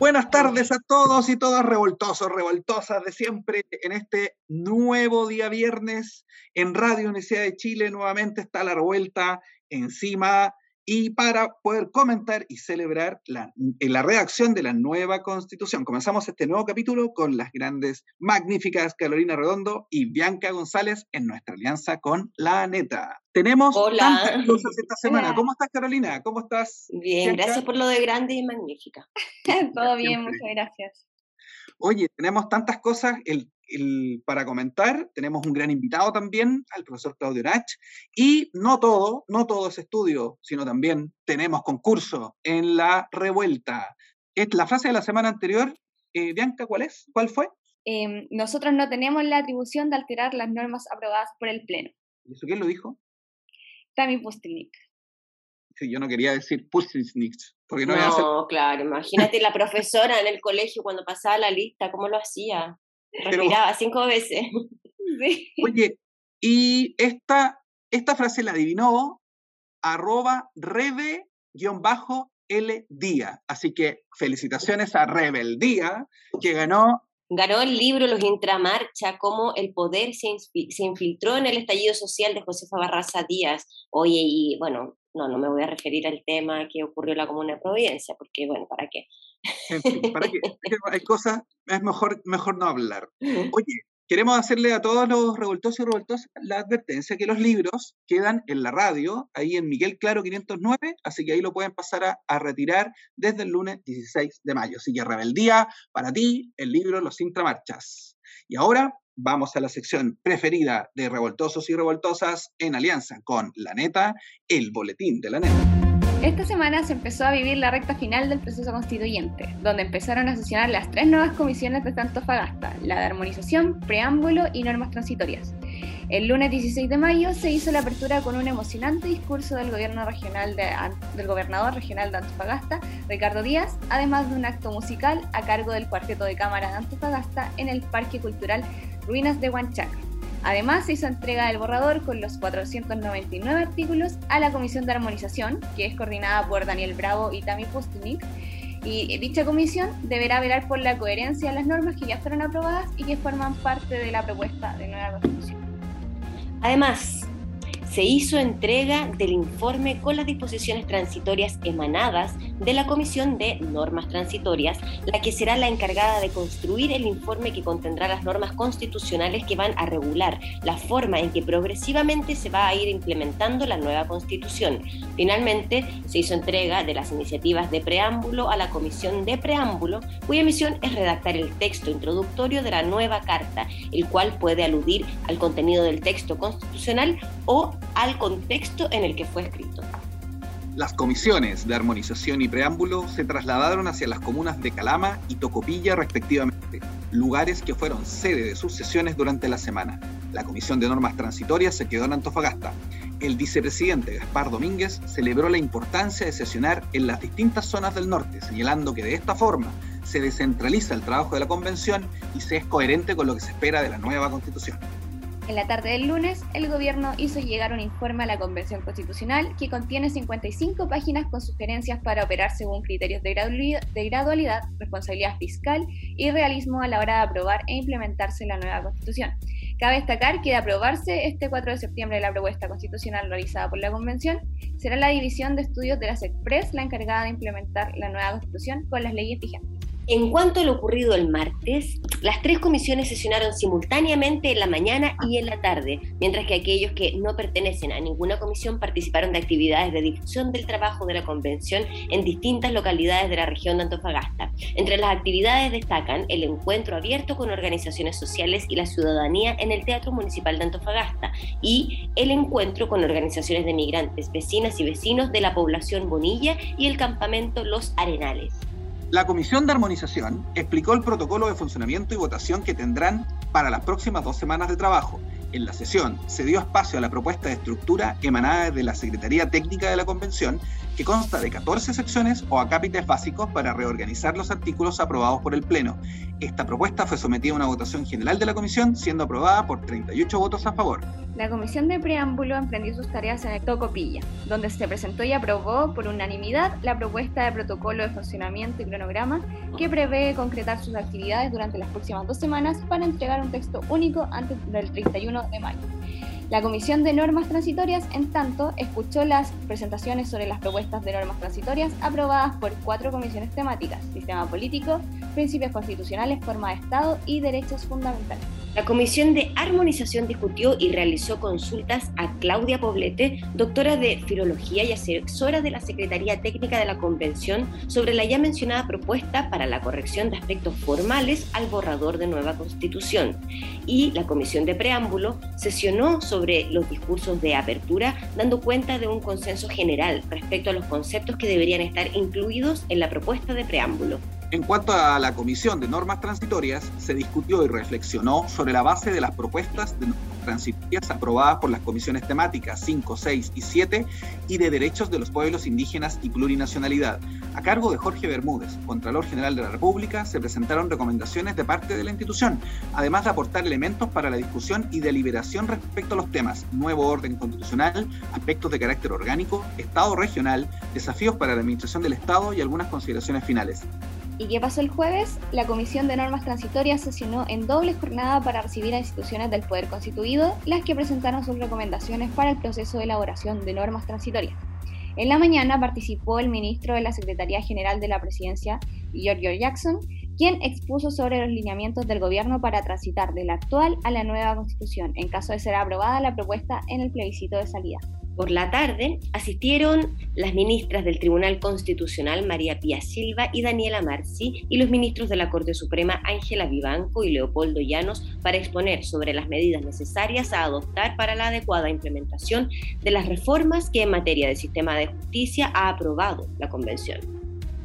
Buenas tardes a todos y todas revoltosos, revoltosas de siempre en este nuevo día viernes en Radio Universidad de Chile. Nuevamente está la revuelta encima y para poder comentar y celebrar la, la redacción de la nueva constitución. Comenzamos este nuevo capítulo con las grandes, magníficas Carolina Redondo y Bianca González en nuestra alianza con La Neta. Tenemos tantas cosas esta semana. ¿Cómo estás, Carolina? ¿Cómo estás? Bien, gracias por lo de grande y magnífica. Todo bien, muchas gracias. Oye, tenemos tantas cosas. El para comentar. Tenemos un gran invitado también, al profesor Claudio Nach. Y no todo, no todo es estudio, sino también tenemos concurso en la revuelta. Es la frase de la semana anterior, eh, Bianca, ¿cuál es? ¿Cuál fue? Em, nosotros no tenemos la atribución de alterar las normas aprobadas por el Pleno. ¿Y eso quién lo dijo? Tami Pustilnik. Sí, yo no quería decir Pustilnik, porque no, no claro, imagínate la profesora en el colegio cuando pasaba la lista, ¿cómo lo hacía? Respiraba cinco veces. Oye, y esta, esta frase la adivinó arroba rebe-l día. Así que felicitaciones a Rebeldía, que ganó ganó el libro Los Intramarcha, cómo el poder se, se, infiltró en el estallido social de Josefa Barraza Díaz. Oye, y bueno, no, no me voy a referir al tema que ocurrió en la Comuna de Providencia, porque bueno, ¿para qué? ¿para qué? Hay cosas, es mejor, mejor no hablar. Oye, queremos hacerle a todos los revoltosos y revoltosas la advertencia que los libros quedan en la radio, ahí en Miguel Claro 509, así que ahí lo pueden pasar a, a retirar desde el lunes 16 de mayo. Así que rebeldía para ti, el libro Los Intramarchas. Y ahora vamos a la sección preferida de revoltosos y revoltosas en alianza con La Neta, el boletín de La Neta. Esta semana se empezó a vivir la recta final del proceso constituyente, donde empezaron a sesionar las tres nuevas comisiones de Antofagasta, la de armonización, preámbulo y normas transitorias. El lunes 16 de mayo se hizo la apertura con un emocionante discurso del, gobierno regional del gobernador regional de Antofagasta, Ricardo Díaz, además de un acto musical a cargo del Cuarteto de Cámara de Antofagasta en el Parque Cultural Ruinas de Huanchaca. Además, se hizo entrega del borrador con los 499 artículos a la Comisión de Armonización, que es coordinada por Daniel Bravo y Tami Postnik. Y dicha comisión deberá velar por la coherencia de las normas que ya fueron aprobadas y que forman parte de la propuesta de nueva constitución. Además, se hizo entrega del informe con las disposiciones transitorias emanadas de la Comisión de Normas Transitorias, la que será la encargada de construir el informe que contendrá las normas constitucionales que van a regular la forma en que progresivamente se va a ir implementando la nueva Constitución. Finalmente, se hizo entrega de las iniciativas de preámbulo a la Comisión de Preámbulo, cuya misión es redactar el texto introductorio de la nueva Carta, el cual puede aludir al contenido del texto constitucional o al contexto en el que fue escrito. Las comisiones de armonización y preámbulo se trasladaron hacia las comunas de Calama y Tocopilla respectivamente, lugares que fueron sede de sus sesiones durante la semana. La Comisión de Normas Transitorias se quedó en Antofagasta. El vicepresidente Gaspar Domínguez celebró la importancia de sesionar en las distintas zonas del norte, señalando que de esta forma se descentraliza el trabajo de la convención y se es coherente con lo que se espera de la nueva constitución. En la tarde del lunes, el gobierno hizo llegar un informe a la Convención Constitucional que contiene 55 páginas con sugerencias para operar según criterios de gradualidad, responsabilidad fiscal y realismo a la hora de aprobar e implementarse la nueva Constitución. Cabe destacar que de aprobarse este 4 de septiembre la propuesta constitucional realizada por la Convención, será la División de Estudios de las Express la encargada de implementar la nueva Constitución con las leyes vigentes. En cuanto a lo ocurrido el martes, las tres comisiones sesionaron simultáneamente en la mañana y en la tarde, mientras que aquellos que no pertenecen a ninguna comisión participaron de actividades de difusión del trabajo de la convención en distintas localidades de la región de Antofagasta. Entre las actividades destacan el encuentro abierto con organizaciones sociales y la ciudadanía en el Teatro Municipal de Antofagasta y el encuentro con organizaciones de migrantes, vecinas y vecinos de la población Bonilla y el campamento Los Arenales. La Comisión de Armonización explicó el protocolo de funcionamiento y votación que tendrán para las próximas dos semanas de trabajo. En la sesión se dio espacio a la propuesta de estructura emanada de la Secretaría Técnica de la Convención que consta de 14 secciones o acápites básicos para reorganizar los artículos aprobados por el Pleno. Esta propuesta fue sometida a una votación general de la Comisión, siendo aprobada por 38 votos a favor. La Comisión de Preámbulo emprendió sus tareas en el Tocopilla, donde se presentó y aprobó por unanimidad la propuesta de protocolo de funcionamiento y cronograma que prevé concretar sus actividades durante las próximas dos semanas para entregar un texto único antes del 31 de mayo. La Comisión de Normas Transitorias, en tanto, escuchó las presentaciones sobre las propuestas de normas transitorias aprobadas por cuatro comisiones temáticas, sistema político, principios constitucionales, forma de Estado y derechos fundamentales. La Comisión de Armonización discutió y realizó consultas a Claudia Poblete, doctora de Filología y asesora de la Secretaría Técnica de la Convención, sobre la ya mencionada propuesta para la corrección de aspectos formales al borrador de nueva Constitución. Y la Comisión de Preámbulo sesionó sobre los discursos de apertura, dando cuenta de un consenso general respecto a los conceptos que deberían estar incluidos en la propuesta de preámbulo. En cuanto a la Comisión de Normas Transitorias, se discutió y reflexionó sobre la base de las propuestas de normas transitorias aprobadas por las comisiones temáticas 5, 6 y 7 y de derechos de los pueblos indígenas y plurinacionalidad. A cargo de Jorge Bermúdez, Contralor General de la República, se presentaron recomendaciones de parte de la institución, además de aportar elementos para la discusión y deliberación respecto a los temas nuevo orden constitucional, aspectos de carácter orgánico, Estado regional, desafíos para la administración del Estado y algunas consideraciones finales. ¿Y qué pasó el jueves? La Comisión de Normas Transitorias sesionó en doble jornada para recibir a instituciones del Poder Constituido, las que presentaron sus recomendaciones para el proceso de elaboración de normas transitorias. En la mañana participó el ministro de la Secretaría General de la Presidencia, Giorgio Jackson, quien expuso sobre los lineamientos del gobierno para transitar de la actual a la nueva constitución, en caso de ser aprobada la propuesta en el plebiscito de salida. Por la tarde asistieron las ministras del Tribunal Constitucional María Pía Silva y Daniela Marci y los ministros de la Corte Suprema Ángela Vivanco y Leopoldo Llanos para exponer sobre las medidas necesarias a adoptar para la adecuada implementación de las reformas que en materia de sistema de justicia ha aprobado la Convención.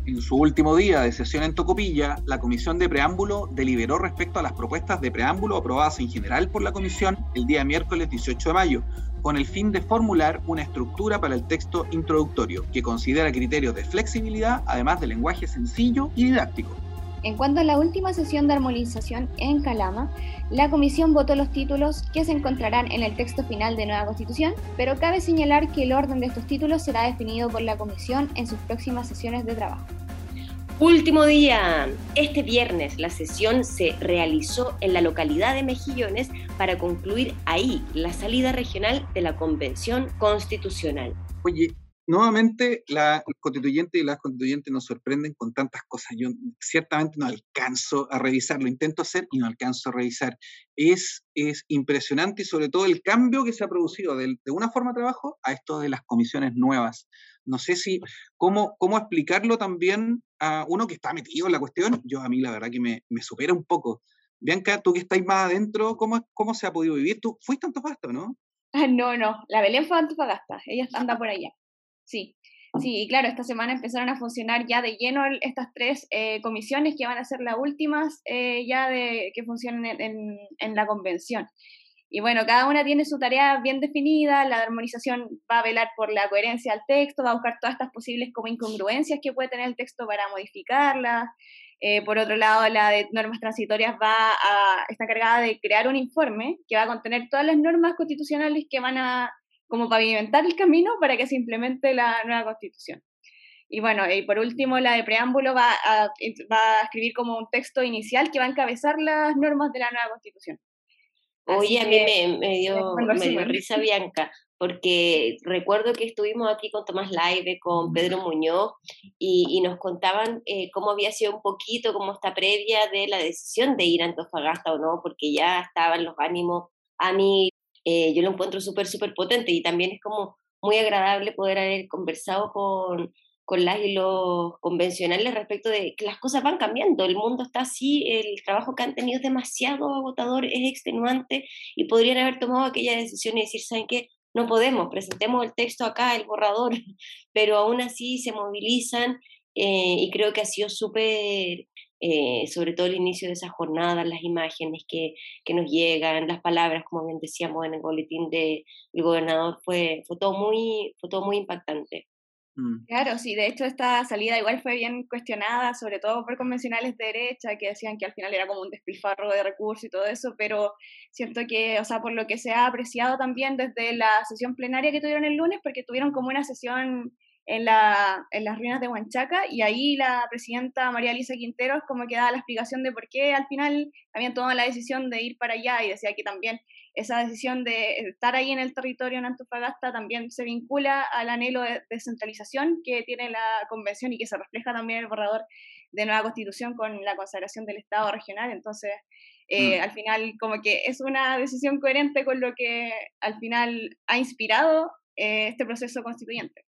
En su último día de sesión en Tocopilla, la Comisión de Preámbulo deliberó respecto a las propuestas de preámbulo aprobadas en general por la Comisión el día miércoles 18 de mayo, con el fin de formular una estructura para el texto introductorio que considera criterios de flexibilidad, además de lenguaje sencillo y didáctico. En cuanto a la última sesión de armonización en Calama, la comisión votó los títulos que se encontrarán en el texto final de nueva constitución, pero cabe señalar que el orden de estos títulos será definido por la comisión en sus próximas sesiones de trabajo. Último día. Este viernes la sesión se realizó en la localidad de Mejillones para concluir ahí la salida regional de la Convención Constitucional. Oye, nuevamente la constituyente y las constituyentes nos sorprenden con tantas cosas. Yo ciertamente no alcanzo a revisar, lo intento hacer y no alcanzo a revisar. Es, es impresionante y sobre todo el cambio que se ha producido de, de una forma de trabajo a esto de las comisiones nuevas. No sé si, cómo, cómo explicarlo también a uno que está metido en la cuestión. Yo a mí la verdad que me, me supera un poco. Bianca, tú que estáis más adentro, ¿cómo, ¿cómo se ha podido vivir? Tú fuiste a Antofagasta, ¿no? No, no, la Belén fue a Antofagasta, ella anda por allá. Sí, sí, y claro, esta semana empezaron a funcionar ya de lleno estas tres eh, comisiones que van a ser las últimas eh, ya de que funcionen en, en la convención. Y bueno, cada una tiene su tarea bien definida, la armonización va a velar por la coherencia del texto, va a buscar todas estas posibles como incongruencias que puede tener el texto para modificarlas. Eh, por otro lado, la de normas transitorias va a, está cargada de crear un informe que va a contener todas las normas constitucionales que van a como pavimentar el camino para que se implemente la nueva constitución. Y bueno, y por último, la de preámbulo va va a escribir como un texto inicial que va a encabezar las normas de la nueva constitución. Oye, a mí me, dio, risa Bianca, porque recuerdo que estuvimos aquí con Tomás Laive, con Pedro Muñoz, y, nos contaban eh, cómo había sido un poquito, como esta previa de la decisión de ir a Antofagasta o no, porque ya estaban los ánimos. A mí, eh, yo lo encuentro súper, súper potente y también es como muy agradable poder haber conversado con, con las y los convencionales respecto de que las cosas van cambiando, el mundo está así, el trabajo que han tenido es demasiado agotador, es extenuante y podrían haber tomado aquella decisión y decir, ¿saben qué? No podemos, presentemos el texto acá, el borrador, pero aún así se movilizan eh, y creo que ha sido súper, eh, sobre todo el inicio de esa jornada, las imágenes que, que, nos llegan, las palabras, como bien decíamos en el boletín del gobernador, fue, fue, todo muy, fue todo muy impactante. Mm. Claro, sí, de hecho esta salida igual fue bien cuestionada, sobre todo por convencionales de derecha, que decían que al final era como un despilfarro de recursos y todo eso, pero siento que, o sea, por lo que se ha apreciado también desde la sesión plenaria que tuvieron el lunes, porque tuvieron como una sesión en, la, en las ruinas de Huanchaca y ahí la presidenta María Elisa Quinteros como que daba la explicación de por qué al final habían tomado la decisión de ir para allá y decía que también esa decisión de estar ahí en el territorio en Antofagasta también se vincula al anhelo de descentralización que tiene la convención y que se refleja también en el borrador de nueva constitución con la consagración del Estado regional. Entonces, eh, mm. al final, como que es una decisión coherente con lo que al final ha inspirado eh, este proceso constituyente.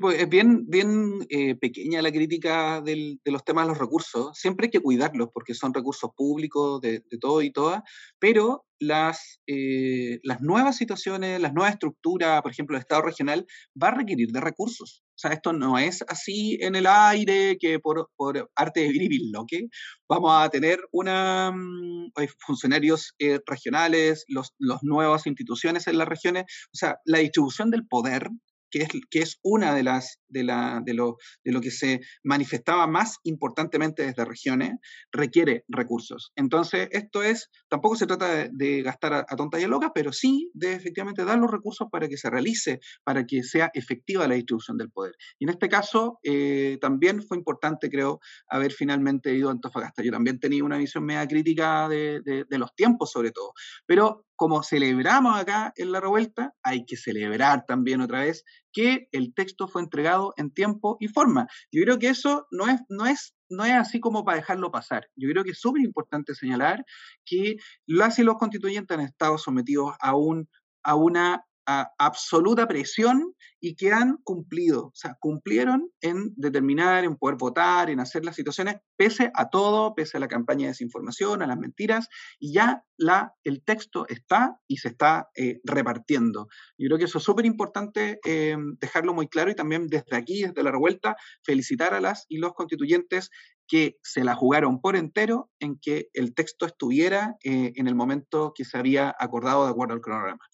Pues, es bien, bien eh, pequeña la crítica de los temas de los recursos. Siempre hay que cuidarlos porque son recursos públicos de, todo y todas, pero las, eh, las nuevas situaciones, las nuevas estructuras, por ejemplo, el Estado regional, va a requerir de recursos. O sea, esto no es así en el aire que por, por arte de vivir lo que vamos a tener una, mm, funcionarios eh, regionales, los, los nuevas instituciones en las regiones. O sea, la distribución del poder que es, que es una de las de, la, de, lo, de lo que se manifestaba más importantemente desde regiones, requiere recursos. Entonces, esto es, tampoco se trata de, gastar a, tonta y a loca, pero sí de efectivamente dar los recursos para que se realice, para que sea efectiva la distribución del poder. Y en este caso, eh, también fue importante, creo, haber finalmente ido a Antofagasta. Yo también tenía una visión media crítica de los tiempos, sobre todo. Pero como celebramos acá en la revuelta, hay que celebrar también otra vez que el texto fue entregado en tiempo y forma. Yo creo que eso no es, no es, no es así como para dejarlo pasar. Yo creo que es súper importante señalar que las y los constituyentes han estado sometidos a, un, a una absoluta presión y que han cumplido, o sea, cumplieron en determinar, en poder votar, en hacer las situaciones, pese a todo, pese a la campaña de desinformación, a las mentiras, y ya la, el texto está y se está eh, repartiendo. Yo creo que eso es súper importante eh, dejarlo muy claro y también desde aquí, desde la revuelta, felicitar a las y los constituyentes que se la jugaron por entero en que el texto estuviera eh, en el momento que se había acordado de acuerdo al cronograma.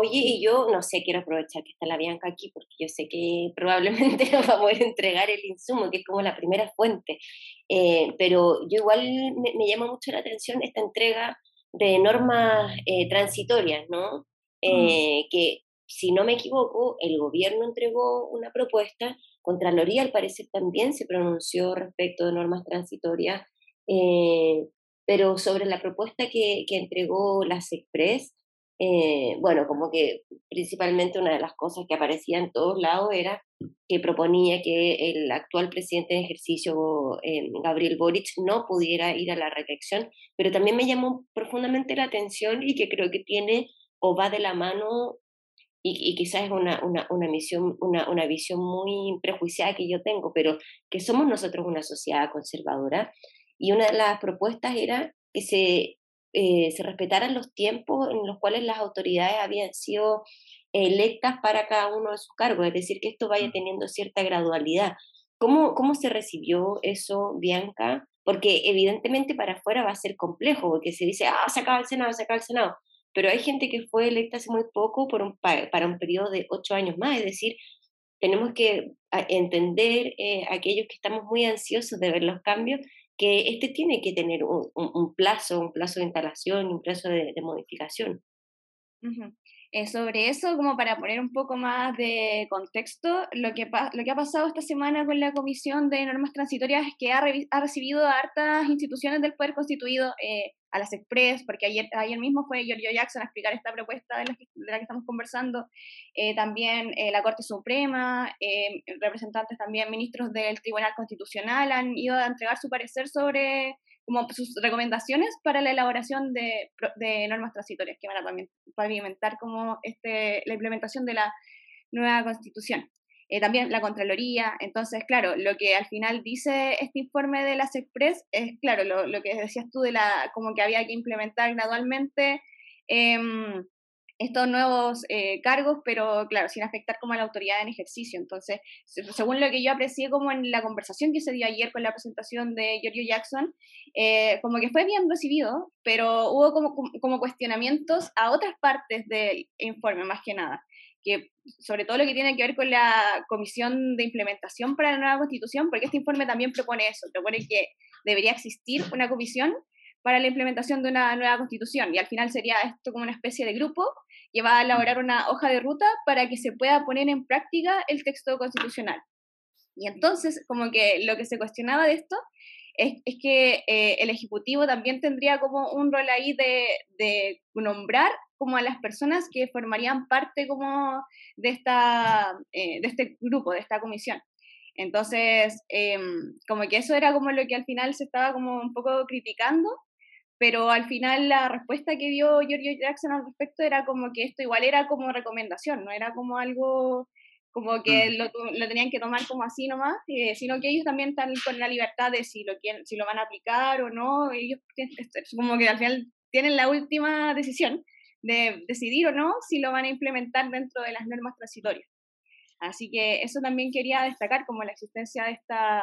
Oye, y yo no sé, quiero aprovechar que está la Bianca aquí porque yo sé que probablemente nos va a poder entregar el insumo, que es como la primera fuente. Eh, pero yo igual me, llama mucho la atención esta entrega de normas eh, transitorias, ¿no? Mm. Eh, que, si no me equivoco, el gobierno entregó una propuesta, Contraloría al parecer también se pronunció respecto de normas transitorias, pero sobre la propuesta que, que entregó la SECPRES, eh, bueno, como que principalmente una de las cosas que aparecía en todos lados era que proponía que el actual presidente de ejercicio, eh, Gabriel Boric, no pudiera ir a la reelección, pero también me llamó profundamente la atención y que creo que tiene o va de la mano y, quizás es una, una, una, misión, una, una visión muy prejuiciada que yo tengo, pero que somos nosotros una sociedad conservadora y una de las propuestas era que se eh, se respetaran los tiempos en los cuales las autoridades habían sido electas para cada uno de sus cargos, es decir, que esto vaya mm. teniendo cierta gradualidad. ¿Cómo, cómo se recibió eso, Bianca? Porque evidentemente para afuera va a ser complejo, porque se dice, ah, se acaba el Senado, se acaba el Senado. Pero hay gente que fue electa hace muy poco por un, para un periodo de ocho años más, es decir, tenemos que entender eh, aquellos que estamos muy ansiosos de ver los cambios, que este tiene que tener un, plazo, un plazo de instalación, un plazo de, modificación. Eh, sobre eso, como para poner un poco más de contexto, lo que, lo que ha pasado esta semana con la Comisión de Normas Transitorias es que ha, ha recibido a hartas instituciones del Poder Constituido, eh, a las Express, porque ayer, ayer mismo fue Giorgio Jackson a explicar esta propuesta de la que, estamos conversando, eh, también la Corte Suprema, representantes también, ministros del Tribunal Constitucional han ido a entregar su parecer sobre como sus recomendaciones para la elaboración de, de normas transitorias que van a pavimentar como este, la implementación de la nueva constitución. Eh, también la Contraloría. Entonces, claro, lo que al final dice este informe de las Express es, claro, lo, que decías tú de la, como que había que implementar gradualmente eh, estos nuevos eh, cargos, pero claro, sin afectar como a la autoridad en ejercicio. Entonces, según lo que yo aprecié como en la conversación que se dio ayer con la presentación de Giorgio Jackson, eh, como que fue bien recibido, pero hubo como, cuestionamientos a otras partes del informe, más que nada, que sobre todo lo que tiene que ver con la comisión de implementación para la nueva constitución, porque este informe también propone eso, propone que debería existir una comisión para la implementación de una nueva constitución. Y al final sería esto como una especie de grupo que va a elaborar una hoja de ruta para que se pueda poner en práctica el texto constitucional. Y entonces, como que lo que se cuestionaba de esto es, que eh, el Ejecutivo también tendría como un rol ahí de, de, nombrar como a las personas que formarían parte como de, esta, eh, de este grupo, de esta comisión. Entonces, em, como que eso era como lo que al final se estaba como un poco criticando, pero al final la respuesta que dio Giorgio Jackson al respecto era como que esto igual era como recomendación, no era como algo como que mm. lo, lo, tenían que tomar como así nomás, eh, sino que ellos también están con la libertad de si lo quieren, si lo van a aplicar o no, ellos como que al final tienen la última decisión de decidir o no si lo van a implementar dentro de las normas transitorias. Así que eso también quería destacar como la existencia de esta,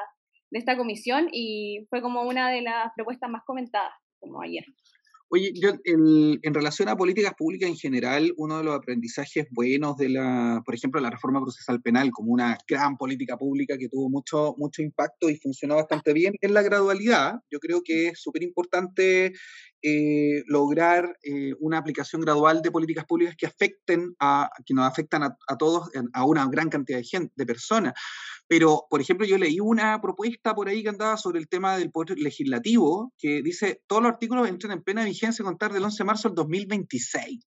de esta comisión y fue como una de las propuestas más comentadas como ayer. Oye, yo en relación a políticas públicas en general, uno de los aprendizajes buenos de la, por ejemplo, la reforma procesal penal como una gran política pública que tuvo mucho, mucho impacto y funcionó bastante bien, es la gradualidad. Yo creo que es súper importante eh, lograr eh, una aplicación gradual de políticas públicas que afecten a, que nos afectan a, todos, a una gran cantidad de gente, de personas. Pero, por ejemplo, yo leí una propuesta por ahí que andaba sobre el tema del poder legislativo, que dice, todos los artículos entran en plena vigencia a contar del 11 de marzo del 2026.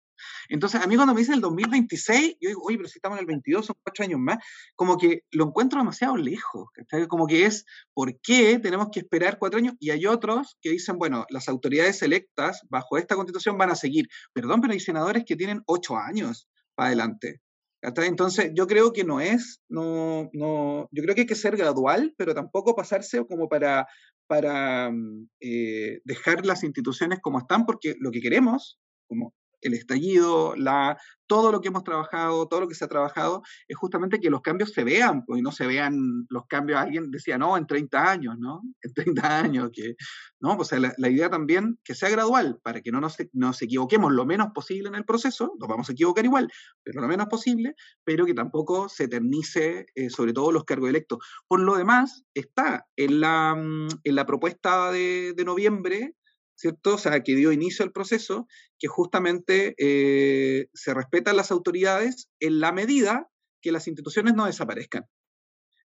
Entonces, a mí cuando me dicen el 2026, yo digo, oye, pero si estamos en el 22, son cuatro años más, como que lo encuentro demasiado lejos, como que es, ¿por qué tenemos que esperar cuatro años? Y hay otros que dicen, bueno, las autoridades electas bajo esta constitución van a seguir. Perdón, pero hay senadores que tienen ocho años para adelante. Entonces, yo creo que no es, no, no, yo creo que hay que ser gradual, pero tampoco pasarse como para, para mm, eh, dejar las instituciones como están, porque lo que queremos, como el estallido, la, todo lo que hemos trabajado, todo lo que se ha trabajado, es justamente que los cambios se vean, pues, y no se vean los cambios, alguien decía, no, en 30 años, ¿no? En 30 años, que, ¿no? O sea, la, idea también que sea gradual, para que no nos, nos, equivoquemos lo menos posible en el proceso, nos vamos a equivocar igual, pero lo menos posible, pero que tampoco se eternice, eh, sobre todo los cargos electos. Por lo demás, está en la, mm, en la propuesta de, de noviembre, ¿cierto? O sea, que dio inicio al proceso, que justamente eh, se respetan las autoridades en la medida que las instituciones no desaparezcan.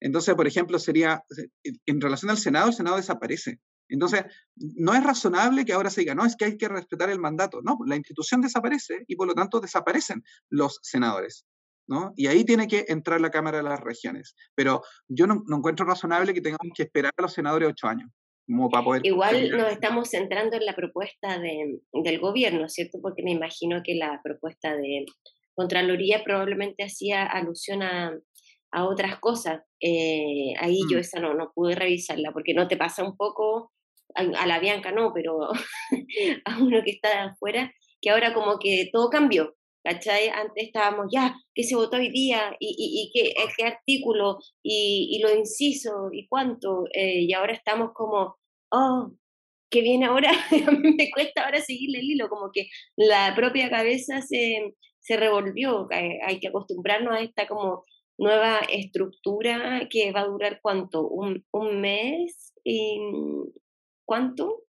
Entonces, por ejemplo, sería, en relación al Senado, el Senado desaparece. Entonces, no es razonable que ahora se diga, no, es que hay que respetar el mandato. No, la institución desaparece y por lo tanto desaparecen los senadores. ¿no? Y ahí tiene que entrar la Cámara de las Regiones. Pero yo no, no encuentro razonable que tengamos que esperar a los senadores ocho años. Igual nos estamos centrando en la propuesta de, del gobierno, ¿cierto? Porque me imagino que la propuesta de Contraloría probablemente hacía alusión a, a otras cosas. Eh, ahí yo mm. esa no, no pude revisarla, porque no te pasa un poco, a, la Bianca no, pero a uno que está afuera, que ahora como que todo cambió. ¿Cachai? Antes estábamos ya, ¿qué se votó hoy día? ¿Y, y, qué, qué, artículo? ¿Y, y lo inciso? ¿Y cuánto? Eh, y ahora estamos como, oh, ¿qué viene ahora? a mí me cuesta ahora seguirle el hilo, como que la propia cabeza se, se revolvió. Hay que acostumbrarnos a esta como nueva estructura que va a durar cuánto, un, un mes, y, ¿cuánto?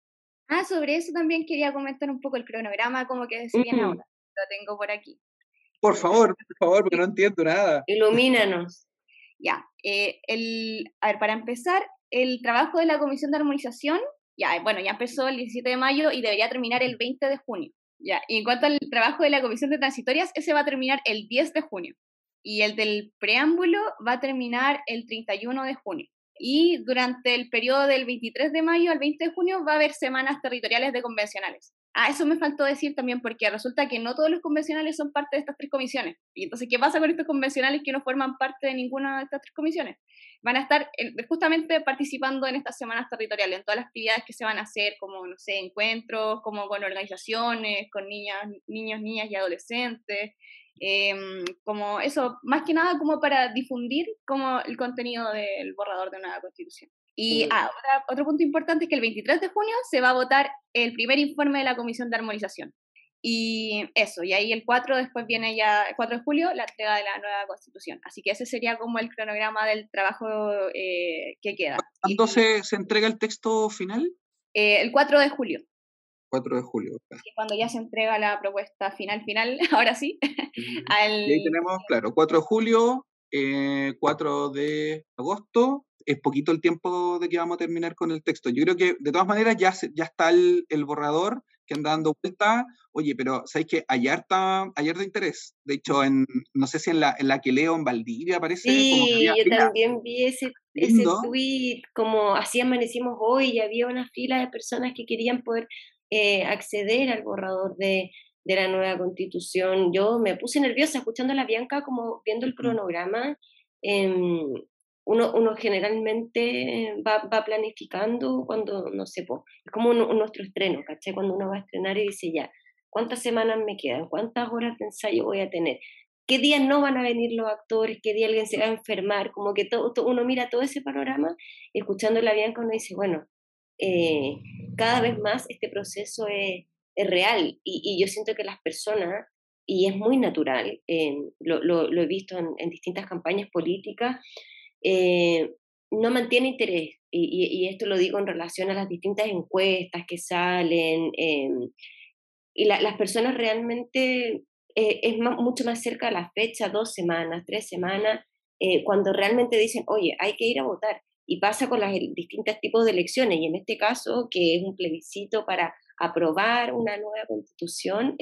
Ah, sobre eso también quería comentar un poco el cronograma, como que viene ahora. Lo tengo por aquí. Por favor, por favor, porque no entiendo nada. Ilumínanos. Ya, eh, el, a ver, para empezar, el trabajo de la Comisión de Armonización, ya, bueno, ya empezó el 17 de mayo y debería terminar el 20 de junio. Ya, y en cuanto al trabajo de la Comisión de Transitorias, ese va a terminar el 10 de junio. Y el del preámbulo va a terminar el 31 de junio. Y durante el periodo del 23 de mayo al 20 de junio va a haber semanas territoriales de convencionales. Ah, eso me faltó decir también, porque resulta que no todos los convencionales son parte de estas tres comisiones. Y entonces, ¿qué pasa con estos convencionales que no forman parte de ninguna de estas tres comisiones? Van a estar justamente participando en estas semanas territoriales, en todas las actividades que se van a hacer, como, no sé, encuentros, como con organizaciones, con niñas, niños, niñas y adolescentes, em, como eso, más que nada como para difundir como el contenido del borrador de una constitución. Y ah, otro punto importante es que el 23 de junio se va a votar el primer informe de la Comisión de Armonización. Y eso, y ahí el 4 después viene ya, el 4 de julio, la entrega de la nueva constitución. Así que ese sería como el cronograma del trabajo eh, que queda. ¿Cuándo se, se, entrega el texto final? Eh, el 4 de julio. 4 de julio. Cuando ya se entrega la propuesta final, final, ahora sí. al... Y ahí tenemos, claro, 4 de julio, eh, 4 de agosto, es poquito el tiempo de que vamos a terminar con el texto. Yo creo que de todas maneras ya, ya está el, el borrador que anda dando vuelta. Oye, pero ¿sabéis que ayer está, ayer de interés? De hecho, en, no sé si en la, en la que leo en Valdivia aparece. Sí, yo también vi ese, ese tweet, como así amanecimos hoy, y había una fila de personas que querían poder eh, acceder al borrador de, de la nueva constitución. Yo me puse nerviosa escuchando a la Bianca, como viendo el mm. cronograma. Eh, uno, uno generalmente va, va, planificando cuando, no sé, es como nuestro estreno, ¿cachai? Cuando uno va a estrenar y dice ya, ¿cuántas semanas me quedan? ¿Cuántas horas de ensayo voy a tener? ¿Qué días no van a venir los actores? ¿Qué día alguien se va a enfermar? Como que todo, uno mira todo ese panorama, escuchando la Bianca uno dice, bueno, eh, cada vez más este proceso es, es real y, y, yo siento que las personas, y es muy natural, eh, lo, lo, lo, he visto en, en distintas campañas políticas, eh, no mantiene interés. Y, esto lo digo en relación a las distintas encuestas que salen. Em, y las personas realmente eh, es mucho más cerca de la fecha, dos semanas, tres semanas, eh, cuando realmente dicen, oye, hay que ir a votar. Y pasa con los distintos tipos de elecciones. Y en este caso, que es un plebiscito para aprobar una nueva constitución,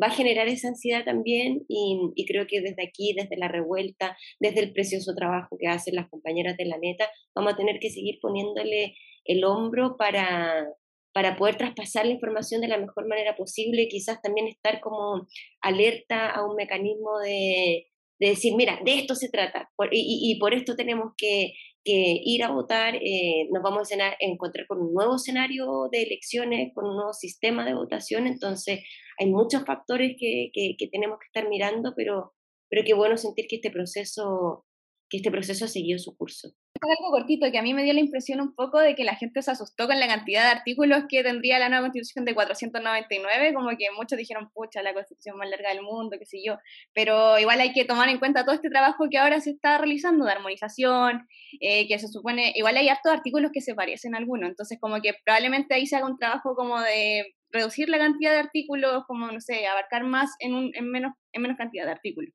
va a generar esa ansiedad también y, creo que desde aquí, desde la revuelta, desde el precioso trabajo que hacen las compañeras de la neta, vamos a tener que seguir poniéndole el hombro para, para poder traspasar la información de la mejor manera posible y quizás también estar como alerta a un mecanismo de, decir, mira, de esto se trata y, por esto tenemos que, ir a votar, eh, nos vamos a encontrar con un nuevo escenario de elecciones, con un nuevo sistema de votación, entonces hay muchos factores que, que, tenemos que estar mirando, pero, pero qué bueno sentir que este proceso que este proceso ha seguido su curso. Algo cortito, que a mí me dio la impresión un poco de que la gente se asustó con la cantidad de artículos que tendría la nueva constitución de 499, como que muchos dijeron, pucha, la constitución más larga del mundo, qué sé yo, pero igual hay que tomar en cuenta todo este trabajo que ahora se está realizando de armonización, eh, que se supone, igual hay hartos artículos que se parecen a algunos, entonces como que probablemente ahí se haga un trabajo como de reducir la cantidad de artículos, como, no sé, abarcar más en, un, en, menos, en menos cantidad de artículos.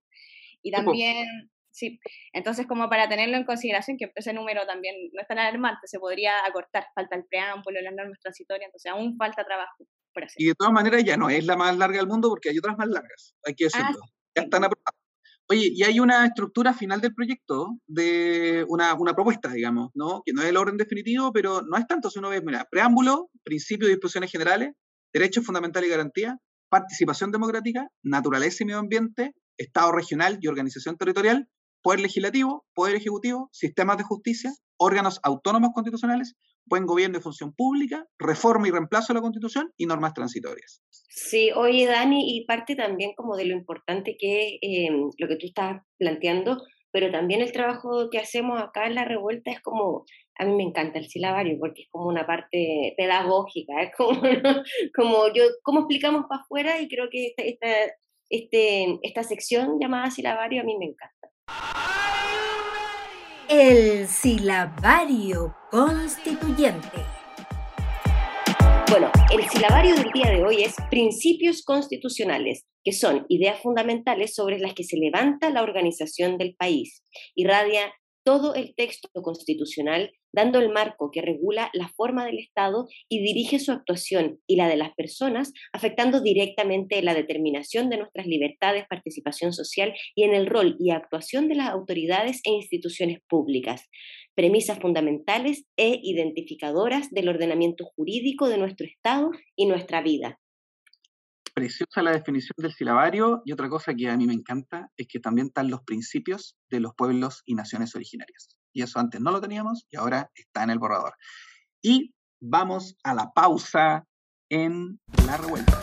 Y también, sí, entonces como para tenerlo en consideración, que ese número también no es tan alarmante, se podría acortar, falta el preámbulo, las normas transitorias, entonces aún falta trabajo por hacer. Y de todas maneras ya no es la más larga del mundo porque hay otras más largas, hay que ah, decirlo. ya están aprobadas. Oye, y hay una estructura final del proyecto, de una, una, propuesta, digamos, ¿no? Que no es el orden definitivo, pero no es tanto si uno ve, mira, preámbulo, principios y disposiciones generales, derechos fundamentales y garantías, participación democrática, naturaleza y medio ambiente, Estado regional y organización territorial, poder legislativo, poder ejecutivo, sistemas de justicia, órganos autónomos constitucionales, buen gobierno y función pública, reforma y reemplazo de la constitución y normas transitorias. Sí, oye Dani, y parte también como de lo importante que es em, lo que tú estás planteando, pero también el trabajo que hacemos acá en la revuelta es como a mí me encanta el silabario porque es como una parte pedagógica, es como, como yo, cómo explicamos para afuera y creo que esta, esta, este, esta sección llamada silabario a mí me encanta. El silabario constituyente. Bueno, el silabario del día de hoy es principios constitucionales, que son ideas fundamentales sobre las que se levanta la organización del país. Irradia todo el texto constitucional dando el marco que regula la forma del Estado y dirige su actuación y la de las personas, afectando directamente la determinación de nuestras libertades, participación social y en el rol y actuación de las autoridades e instituciones públicas, premisas fundamentales e identificadoras del ordenamiento jurídico de nuestro Estado y nuestra vida, preciosa la definición del silabario y otra cosa que a mí me encanta es que también están los principios de los pueblos y naciones originarias. Y eso antes no lo teníamos y ahora está en el borrador. Y vamos a la pausa en la revuelta.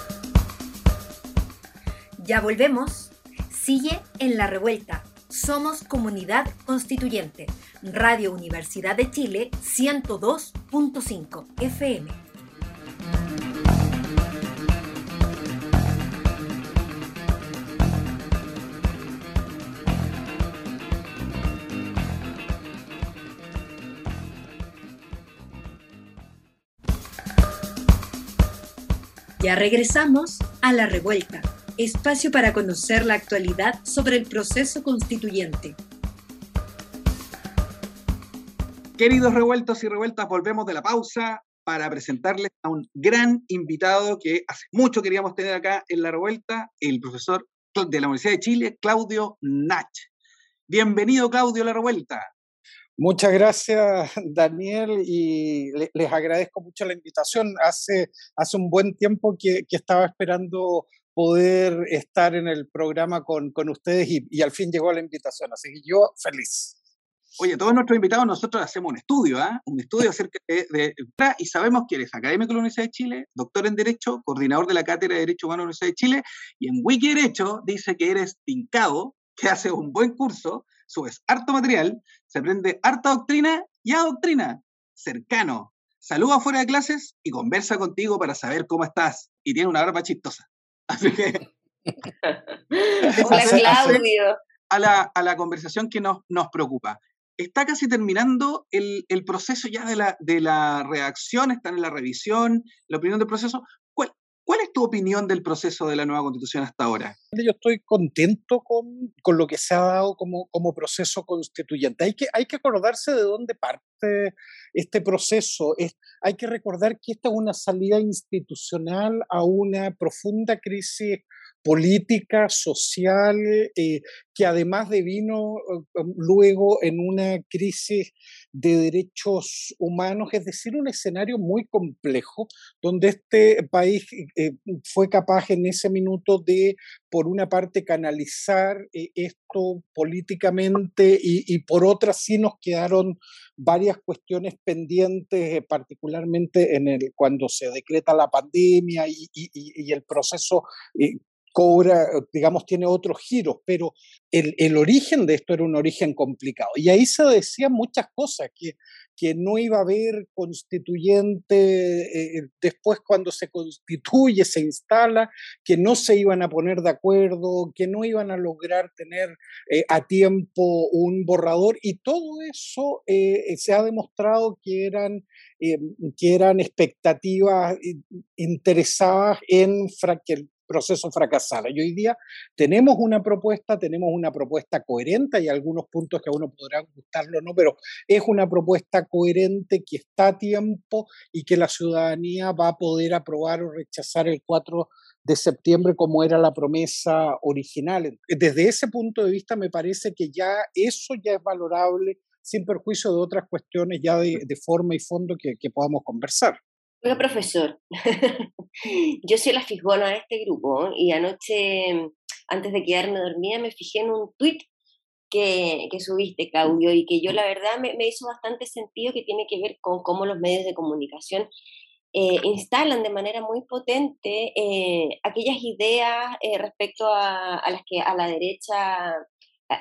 Ya volvemos. Sigue en la revuelta. Somos comunidad constituyente. Radio Universidad de Chile 102.5 FM. Ya regresamos a La Revuelta, espacio para conocer la actualidad sobre el proceso constituyente. Queridos revueltos y revueltas, volvemos de la pausa para presentarles a un gran invitado que hace mucho queríamos tener acá en La Revuelta, el profesor de la Universidad de Chile, Claudio Nach. Bienvenido, Claudio, a La Revuelta. Muchas gracias, Daniel, y les agradezco mucho la invitación. Hace, hace un buen tiempo que, estaba esperando poder estar en el programa con, ustedes y, al fin llegó la invitación, así que yo feliz. Oye, todos nuestros invitados, nosotros hacemos un estudio, ¿ah? un estudio acerca de, Y sabemos que eres académico de la Universidad de Chile, doctor en Derecho, coordinador de la Cátedra de Derecho Humano de la Universidad de Chile, y en Wiki Derecho dice que eres pincado, que haces un buen curso, subes harto material, se aprende harta doctrina y a doctrina, cercano. Saluda fuera de clases y conversa contigo para saber cómo estás. Y tiene una barba chistosa. Así que. Hola, Claudio. A la, a la conversación que nos, nos preocupa. Está casi terminando el, el proceso ya de la, de la redacción, están en la revisión, la opinión del proceso. ¿Cuál es tu opinión del proceso de la nueva constitución hasta ahora? Yo estoy contento con, con lo que se ha dado como, como proceso constituyente. Hay que, hay que acordarse de dónde parte este proceso. Es, hay que recordar que esta es una salida institucional a una profunda crisis política, social, eh, que además devino eh, luego en una crisis de derechos humanos, es decir, un escenario muy complejo, donde este país eh, fue capaz en ese minuto de, por una parte, canalizar esto políticamente y, por otra sí nos quedaron varias cuestiones pendientes, particularmente en el, cuando se decreta la pandemia y el proceso cobra, digamos, tiene otros giros, pero el, el, origen de esto era un origen complicado. Y ahí se decían muchas cosas, que, que no iba a haber constituyente eh, después cuando se constituye, se instala, que no se iban a poner de acuerdo, que no iban a lograr tener eh, a tiempo un borrador, y todo eso eh, se ha demostrado que eran, que eran expectativas interesadas en que proceso fracasara. Y hoy día tenemos una propuesta, tenemos una propuesta coherente, hay algunos puntos que a uno podrán gustarlo o no, pero es una propuesta coherente que está a tiempo y que la ciudadanía va a poder aprobar o rechazar el 4 de septiembre como era la promesa original. Desde ese punto de vista me parece que ya eso ya es valorable sin perjuicio de otras cuestiones ya de, forma y fondo que, que podamos conversar. Oiga, profesor, yo soy la fijona de este grupo y anoche, antes de quedarme dormida, me fijé en un tuit que, que, subiste, Claudio, y que yo la verdad me, me, hizo bastante sentido que tiene que ver con cómo los medios de comunicación eh, instalan de manera muy potente eh, aquellas ideas eh, respecto a, las que a la derecha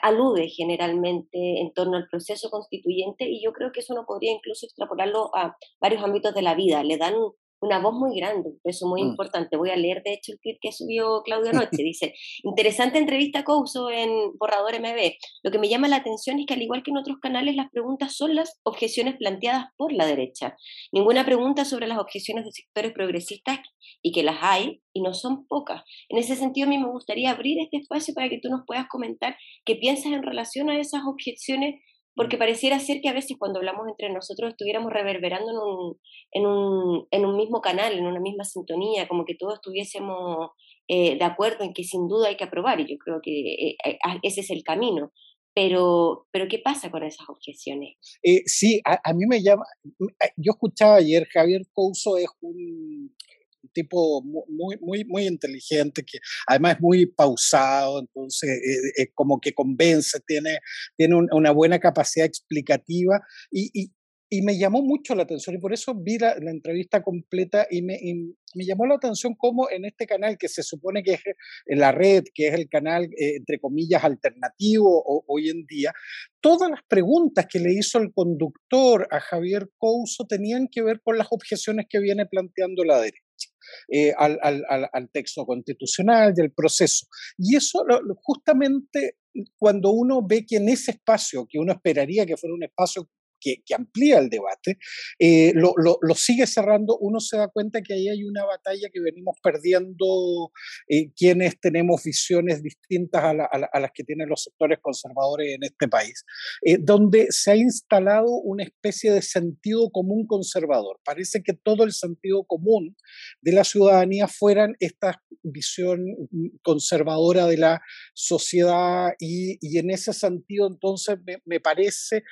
alude generalmente en torno al proceso constituyente y yo creo que eso no podría incluso extrapolarlo a varios ámbitos de la vida. Le dan una voz muy grande, un peso muy mm. importante. Voy a leer, de hecho, el tweet que subió Claudio anoche. Dice, interesante entrevista Couso en Borrador MB. Lo que me llama la atención es que al igual que en otros canales, las preguntas son las objeciones planteadas por la derecha. Ninguna pregunta sobre las objeciones de sectores progresistas y que las hay y no son pocas. En ese sentido, a mí me gustaría abrir este espacio para que tú nos puedas comentar qué piensas en relación a esas objeciones porque pareciera ser que a veces cuando hablamos entre nosotros estuviéramos reverberando en un, en un, en un mismo canal, en una misma sintonía, como que todos estuviésemos eh, de acuerdo en que sin duda hay que aprobar, y yo creo que eh, eh, ese es el camino. Pero, pero ¿qué pasa con esas objeciones? sí, a, mí me llama, yo escuchaba ayer, Javier Couso es un tipo muy, muy, muy inteligente, que además es muy pausado, entonces es como que convence, tiene, tiene una buena capacidad explicativa y, y me llamó mucho la atención y por eso vi la, entrevista completa y me, me, llamó la atención cómo en este canal que se supone que es la red, que es el canal eh, entre comillas alternativo hoy en día, todas las preguntas que le hizo el conductor a Javier Couso tenían que ver con las objeciones que viene planteando la derecha. Eh, al, al, al, texto constitucional y al proceso. Y eso justamente cuando uno ve que en ese espacio, que uno esperaría que fuera un espacio que, amplía el debate, eh, lo, sigue cerrando, uno se da cuenta que ahí hay una batalla que venimos perdiendo eh, quienes tenemos visiones distintas a, las que tienen los sectores conservadores en este país, eh, donde se ha instalado una especie de sentido común conservador. Parece que todo el sentido común de la ciudadanía fueran esta visión conservadora de la sociedad y, en ese sentido entonces me parece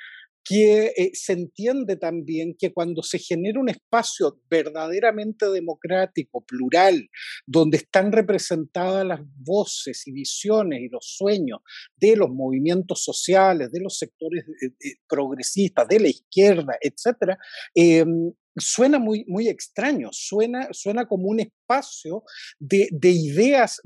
que eh, se entiende también que cuando se genera un espacio verdaderamente democrático, plural, donde están representadas las voces y visiones y los sueños de los movimientos sociales, de los sectores eh, eh, progresistas, de la izquierda, etcétera, em, suena muy, muy extraño, suena, suena como un espacio de, ideas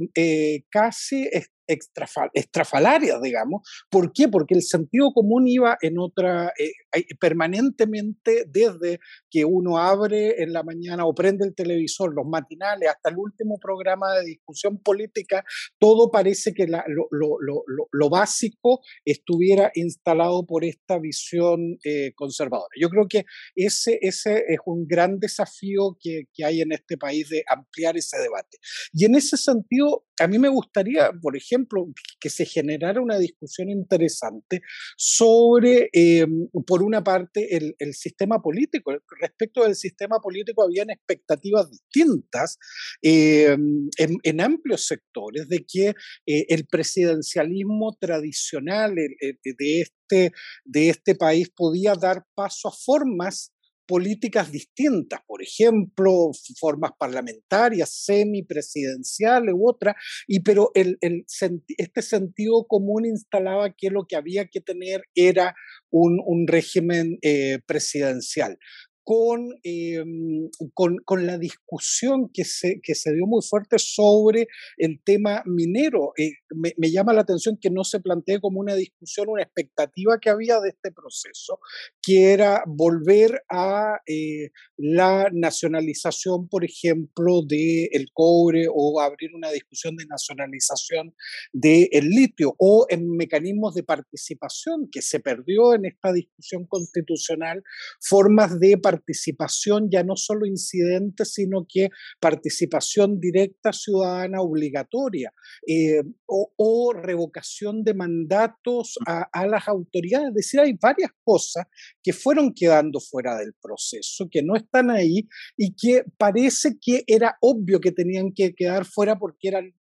casi extrafalarias, digamos. ¿Por qué? Porque el sentido común iba en otra, eh, permanentemente desde que uno abre en la mañana o prende el televisor, los matinales, hasta el último programa de discusión política, todo parece que lo, básico estuviera instalado por esta visión eh, conservadora. Yo creo que ese, ese es un gran desafío que, que hay en este país de ampliar ese debate. Y en ese sentido, a mí me gustaría, por ejemplo, que se generara una discusión interesante sobre, eh, por una parte, el, sistema político. Respecto del sistema político, habían expectativas distintas eh, en, amplios sectores de que eh, el presidencialismo tradicional de, este, de este país podía dar paso a formas políticas distintas, por ejemplo, formas parlamentarias, semipresidenciales u otras, y pero el, este sentido común instalaba que lo que había que tener era un, régimen eh, presidencial con, em, con, con, la discusión que se, que se dio muy fuerte sobre el tema minero. Eh, me, me, llama la atención que no se plantee como una discusión, una expectativa que había de este proceso, que era volver a eh, la nacionalización, por ejemplo, del el cobre o abrir una discusión de nacionalización del el litio o en mecanismos de participación que se perdió en esta discusión constitucional, formas de participación participación ya no solo incidente, sino que participación directa ciudadana obligatoria eh, o, revocación de mandatos a, a, las autoridades. Es decir, hay varias cosas que fueron quedando fuera del proceso, que no están ahí y que parece que era obvio que tenían que quedar fuera porque eran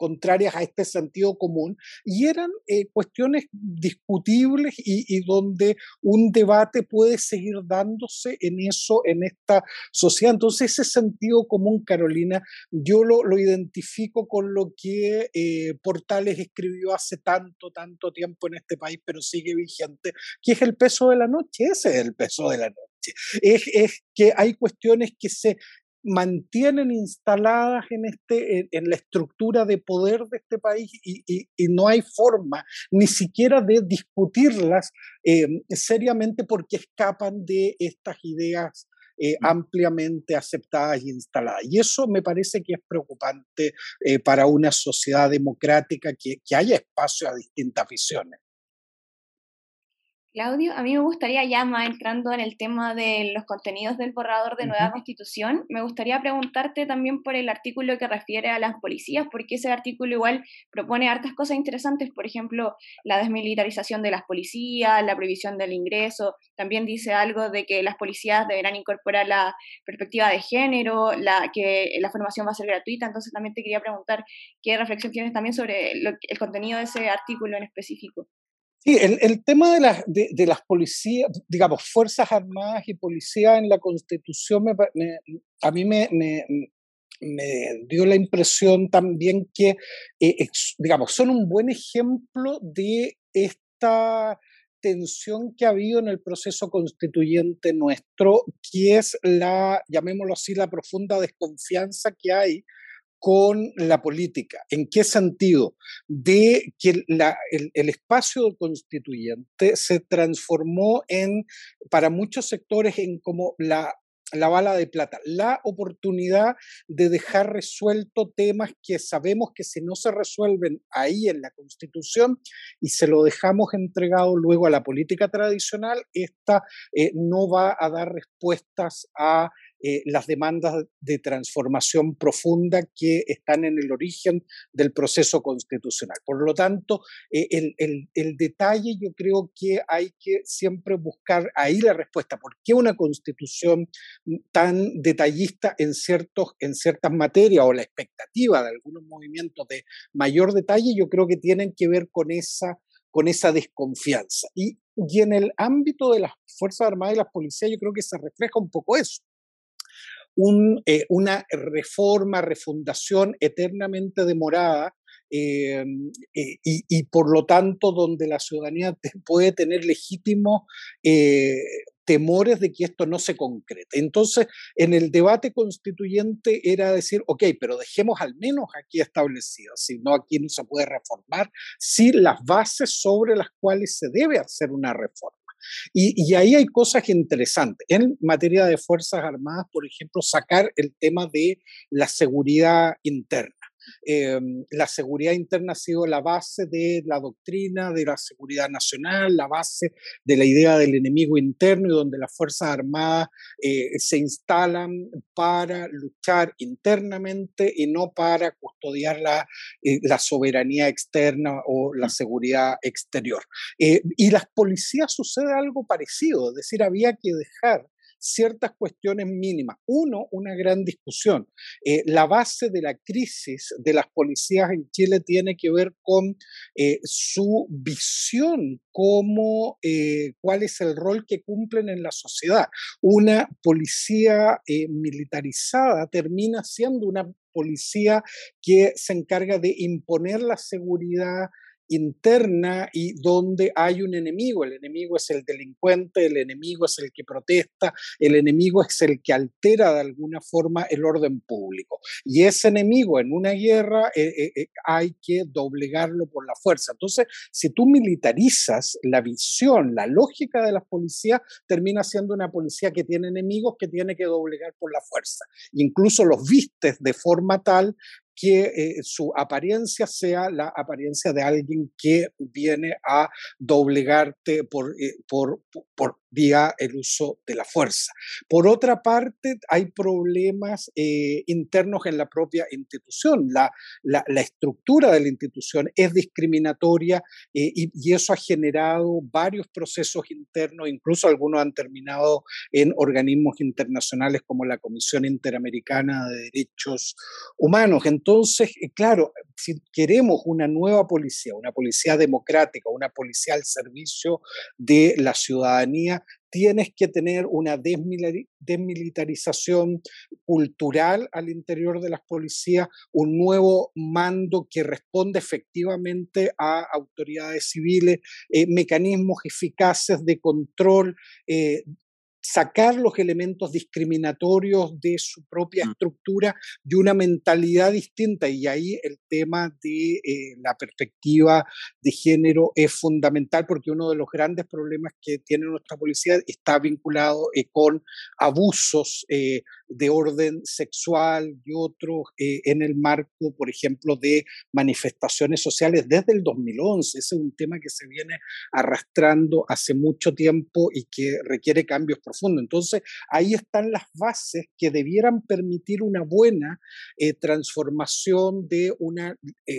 contrarias a este sentido común y eran eh, cuestiones discutibles y, donde un debate puede seguir dándose en eso, en esta sociedad. Entonces ese sentido común, Carolina, yo lo, lo identifico con lo que eh, Portales escribió hace tanto, tanto tiempo en este país, pero sigue vigente, que es el peso de la noche, ese es el peso de la noche. Es, es, que hay cuestiones que se mantienen instaladas en, este, en, la estructura de poder de este país y, no hay forma ni siquiera de discutirlas eh, seriamente porque escapan de estas ideas eh, ampliamente aceptadas e instaladas. Y eso me parece que es preocupante eh, para una sociedad democrática que, que haya espacio a distintas visiones. Claudio, a mí me gustaría ya más entrando en el tema de los contenidos del borrador de nueva constitución, me gustaría preguntarte también por el artículo que refiere a las policías, porque ese artículo igual propone hartas cosas interesantes, por ejemplo, la desmilitarización de las policías, la prohibición del ingreso, también dice algo de que las policías deberán incorporar la perspectiva de género, la, que la formación va a ser gratuita, entonces también te quería preguntar qué reflexión tienes también sobre el contenido de ese artículo en específico. Sí, el, tema de las, de, las policías, digamos, Fuerzas Armadas y Policía en la Constitución, me, a mí me, me dio la impresión también que, eh, digamos, son un buen ejemplo de esta tensión que ha habido en el proceso constituyente nuestro, que es la, llamémoslo así, la profunda desconfianza que hay con la política. ¿En qué sentido? De que el, espacio constituyente se transformó en, para muchos sectores, en como la la bala de plata, la oportunidad de dejar resuelto temas que sabemos que si no se resuelven ahí en la Constitución y se lo dejamos entregado luego a la política tradicional, esta eh, no va a dar respuestas a eh, las demandas de transformación profunda que están en el origen del proceso constitucional. Por lo tanto, eh, el, detalle yo creo que hay que siempre buscar ahí la respuesta. ¿Por qué una constitución tan detallista en, ciertos, en ciertas materias o la expectativa de algunos movimientos de mayor detalle? Yo creo que tienen que ver con esa con esa desconfianza. Y, y, en el ámbito de las Fuerzas Armadas y las policías, yo creo que se refleja un poco eso. Eh, una reforma, refundación eternamente demorada eh, eh, y, por lo tanto donde la ciudadanía puede tener legítimos temores de que esto no se concrete. Entonces, en el debate constituyente era decir, ok, pero dejemos al menos aquí establecido, si no aquí no se puede reformar, si las bases sobre las cuales se debe hacer una reforma. Y, ahí hay cosas interesantes. En materia de Fuerzas Armadas, por ejemplo, sacar el tema de la seguridad interna. Em, la seguridad interna ha sido la base de la doctrina de la seguridad nacional, la base de la idea del enemigo interno y donde las Fuerzas Armadas eh, se instalan para luchar internamente y no para custodiar la, eh, la soberanía externa o la seguridad exterior. Eh, y las policías sucede algo parecido, es decir, había que dejar ciertas cuestiones mínimas. Uno, una gran discusión. Eh, la base de la crisis de las policías en Chile tiene que ver con eh, su visión como eh, cuál es el rol que cumplen en la sociedad. Una policía militarizada termina siendo una policía que se encarga de imponer la seguridad interna y donde hay un enemigo. El enemigo es el delincuente, el enemigo es el que protesta, el enemigo es el que altera de alguna forma el orden público. Y ese enemigo en una guerra eh, eh, eh, hay que doblegarlo por la fuerza. Entonces, si tú militarizas la visión, la lógica de las policías, termina siendo una policía que tiene enemigos que tiene que doblegar por la fuerza. Incluso los vistes de forma tal que eh, su apariencia sea la apariencia de alguien que viene a doblegarte por, eh, por, por, vía el uso de la fuerza. Por otra parte, hay problemas eh, internos en la propia institución. La, la, estructura de la institución es discriminatoria y, y, eso ha generado varios procesos internos, incluso algunos han terminado en organismos internacionales como la Comisión Interamericana de Derechos Humanos. Entonces, eh, claro, si queremos una nueva policía, una policía democrática, una policía al servicio de la ciudadanía, tienes que tener una desmilitarización cultural al interior de las policías, un nuevo mando que responde efectivamente a autoridades civiles, eh, mecanismos eficaces de control, eh, sacar los elementos discriminatorios de su propia mm. estructura y una mentalidad distinta. Y ahí el tema de eh, la perspectiva de género es fundamental porque uno de los grandes problemas que tiene nuestra policía está vinculado eh, con abusos eh, de orden sexual y otros en el marco, por ejemplo, de manifestaciones sociales desde el 2011. Ese es un tema que se viene arrastrando hace mucho tiempo y que requiere cambios profundo. Entonces, ahí están las bases que debieran permitir una buena eh, transformación de una eh,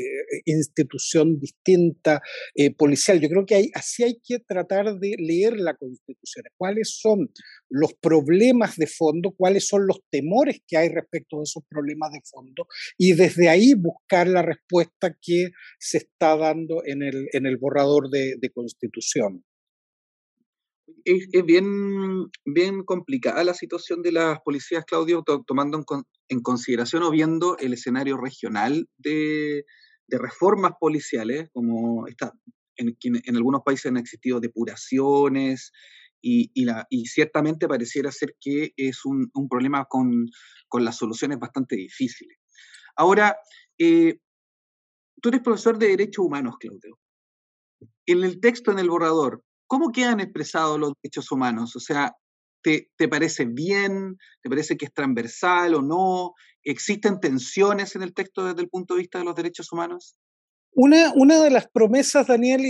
institución distinta eh, policial. Yo creo que hay, así hay que tratar de leer la Constitución. ¿Cuáles son los problemas de fondo? ¿Cuáles son los temores que hay respecto de esos problemas de fondo? Y desde ahí buscar la respuesta que se está dando en el, en el borrador de Constitución. Es, bien, bien complicada la situación de las policías, Claudio, tomando en, consideración o viendo el escenario regional de, reformas policiales, como está, en, algunos países han existido depuraciones y, ciertamente pareciera ser que es un, un problema con, con, las soluciones bastante difíciles. Ahora, eh, tú eres profesor de Derechos Humanos, Claudio. En el texto, en el borrador, ¿cómo quedan expresados los derechos humanos? O sea, ¿te, ¿te, parece bien? ¿Te parece que es transversal o no? ¿Existen tensiones en el texto desde el punto de vista de los derechos humanos? Una, una de las promesas, Daniel,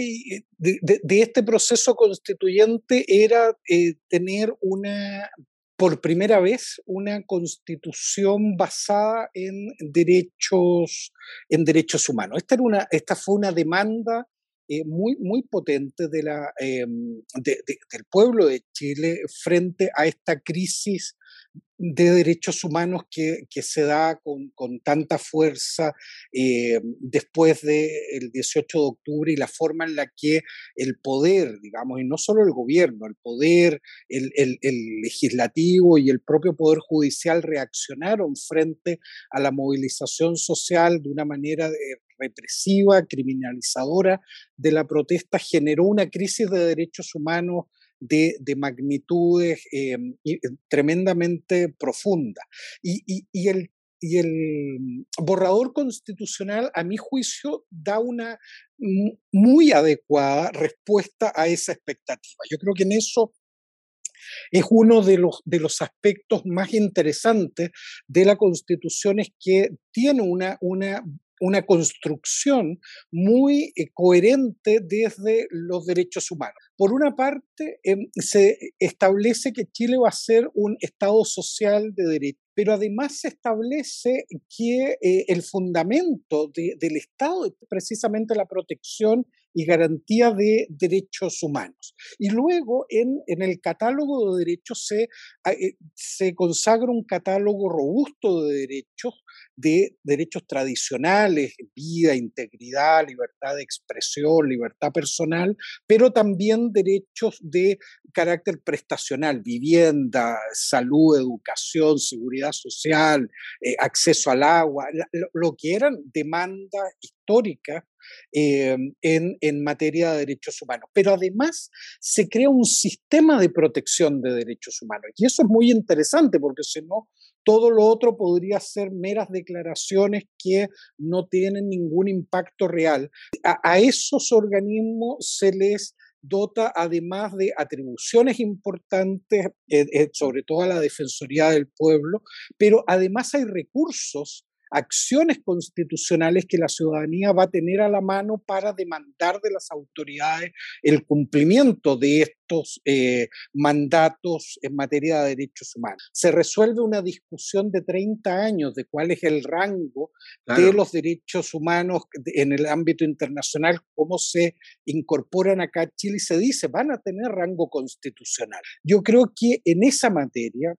de, de, este proceso constituyente era eh, tener una, por primera vez, una constitución basada en derechos, en derechos humanos. Esta, era una, esta fue una demanda eh, muy, muy potente de la, em, del pueblo de Chile frente a esta crisis de derechos humanos que, que se da con, con tanta fuerza eh, después del 18 de octubre y la forma en la que el poder, digamos, y no solo el gobierno, el poder, el, el, el legislativo y el propio poder judicial reaccionaron frente a la movilización social de una manera de, represiva, criminalizadora de la protesta, generó una crisis de derechos humanos de, magnitudes eh, eh, tremendamente profunda. Y, el, borrador constitucional, a mi juicio, da una muy adecuada respuesta a esa expectativa. Yo creo que en eso es uno de los, aspectos más interesantes de la Constitución, es que tiene una una construcción muy eh, coherente desde los derechos humanos. Por una parte, em, se establece que Chile va a ser un Estado social de derecho, pero además se establece que eh, el fundamento del Estado es precisamente la protección y garantía de derechos humanos. Y luego en, en el catálogo de derechos se, eh, se consagra un catálogo robusto de derechos de derechos tradicionales, vida, integridad, libertad de expresión, libertad personal, pero también derechos de carácter prestacional, vivienda, salud, educación, seguridad social, eh, acceso al agua, lo, que eran demandas históricas eh, en, en, materia de derechos humanos. Pero además se crea un sistema de protección de derechos humanos. Y eso es muy interesante porque si no, todo lo otro podría ser meras declaraciones que no tienen ningún impacto real. A, esos organismos se les dota además de atribuciones importantes, eh, eh, sobre todo a la Defensoría del Pueblo, pero además hay recursos acciones constitucionales que la ciudadanía va a tener a la mano para demandar de las autoridades el cumplimiento de estos eh, mandatos en materia de derechos humanos. Se resuelve una discusión de 30 años de cuál es el rango de los derechos humanos en el ámbito internacional, cómo se incorporan acá a Chile y se dice, van a tener rango constitucional. Yo creo que en esa materia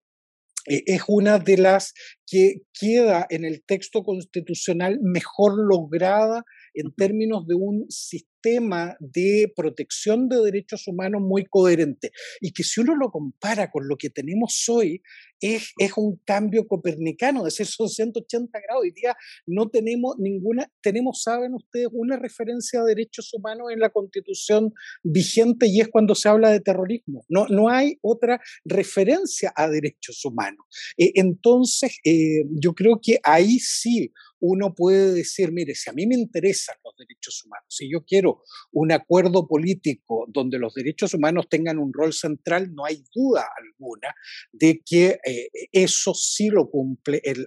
eh, es una de las que queda en el texto constitucional mejor lograda en términos de un sistema de protección de derechos humanos muy coherente y que si uno lo compara con lo que tenemos hoy, es, es un cambio copernicano, de ser son 180 grados. Hoy día no tenemos ninguna, tenemos, saben ustedes, una referencia a derechos humanos en la constitución vigente y es cuando se habla de terrorismo. No, no hay otra referencia a derechos humanos. Eh, entonces, eh, yo creo que ahí sí uno puede decir, mire, si a mí me interesan los derechos humanos, si yo quiero un acuerdo político donde los derechos humanos tengan un rol central, no hay duda alguna de que eh, eso sí lo cumple el,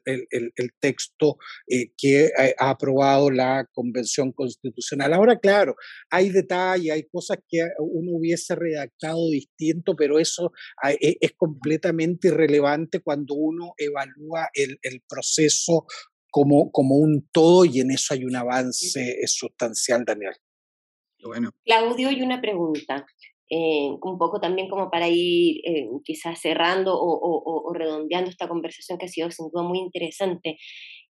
texto eh, que ha aprobado la Convención Constitucional. Ahora, claro, hay detalles, hay cosas que uno hubiese redactado distinto, pero eso ah, e, es completamente irrelevante cuando uno evalúa el, el proceso como, como un todo y en eso hay un avance sustancial, Daniel. Bueno. Claudio, y una pregunta, eh, un poco también como para ir eh, quizás cerrando o, redondeando esta conversación que ha sido sin duda muy interesante.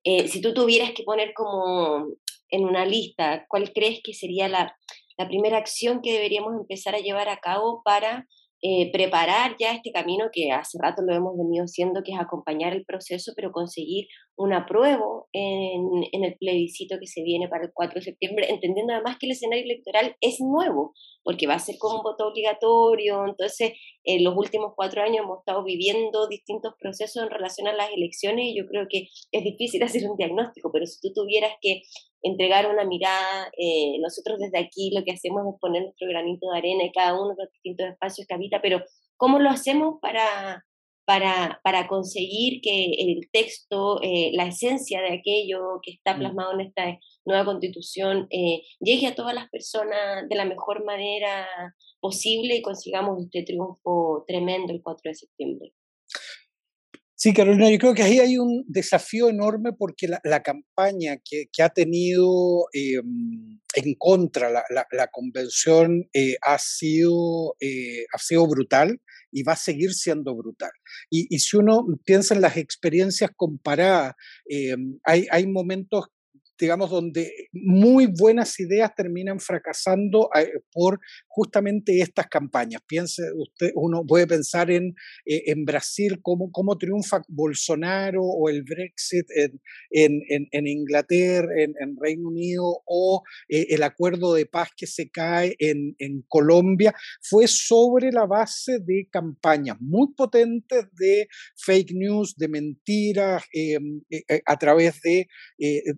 Eh, si tú tuvieras que poner como en una lista, ¿cuál crees que sería la, la primera acción que deberíamos empezar a llevar a cabo para eh, preparar ya este camino que hace rato lo hemos venido haciendo, que es acompañar el proceso, pero conseguir un apruebo en, en, el plebiscito que se viene para el 4 de septiembre, entendiendo además que el escenario electoral es nuevo, porque va a ser con un voto obligatorio, entonces en los últimos cuatro años hemos estado viviendo distintos procesos en relación a las elecciones y yo creo que es difícil hacer un diagnóstico, pero si tú tuvieras que entregar una mirada, eh, nosotros desde aquí lo que hacemos es poner nuestro granito de arena en cada uno de los distintos espacios que habita, pero ¿cómo lo hacemos para, para, para conseguir que el texto, eh, la esencia de aquello que está mm. plasmado en esta nueva constitución, eh, llegue a todas las personas de la mejor manera posible y consigamos este triunfo tremendo el 4 de septiembre. Sí, Carolina, yo creo que ahí hay un desafío enorme porque la, campaña que, ha tenido em, en contra la, la, convención eh, ha, sido, eh, ha sido brutal y va a seguir siendo brutal. Y, si uno piensa en las experiencias comparadas, em, hay, hay momentos digamos, donde muy buenas ideas terminan fracasando eh, por justamente estas campañas. Piense usted, uno puede pensar en, eh, en Brasil, cómo, cómo triunfa Bolsonaro o el Brexit en, en, Inglaterra, en, Reino Unido, o eh, el acuerdo de paz que se cae en, Colombia, fue sobre la base de campañas muy potentes de fake news, de mentiras, a través de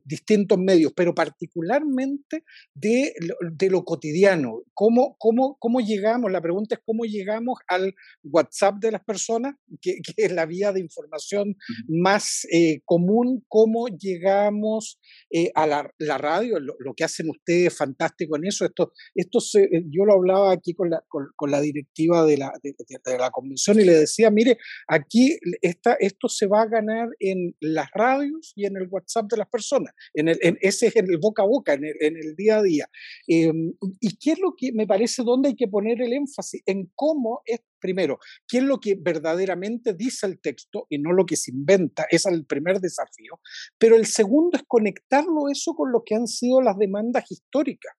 distintos medios, pero particularmente de, de lo cotidiano. ¿Cómo, cómo, ¿Cómo llegamos? La pregunta es cómo llegamos al WhatsApp de las personas, que, es la vía de información más eh, común, cómo llegamos eh, a la, la radio, lo, que hacen ustedes fantástico en eso. Esto, esto eh, yo lo hablaba aquí con la, con, la directiva de la, de, la convención y le decía, mire, aquí esta, esto se va a ganar en las radios y en el WhatsApp de las personas, en el ese es el boca a boca, en el, día a día. Em, ¿Y qué es lo que me parece dónde hay que poner el énfasis? En cómo es, primero, qué es lo que verdaderamente dice el texto y no lo que se inventa, es el primer desafío. Pero el segundo es conectarlo eso con lo que han sido las demandas históricas.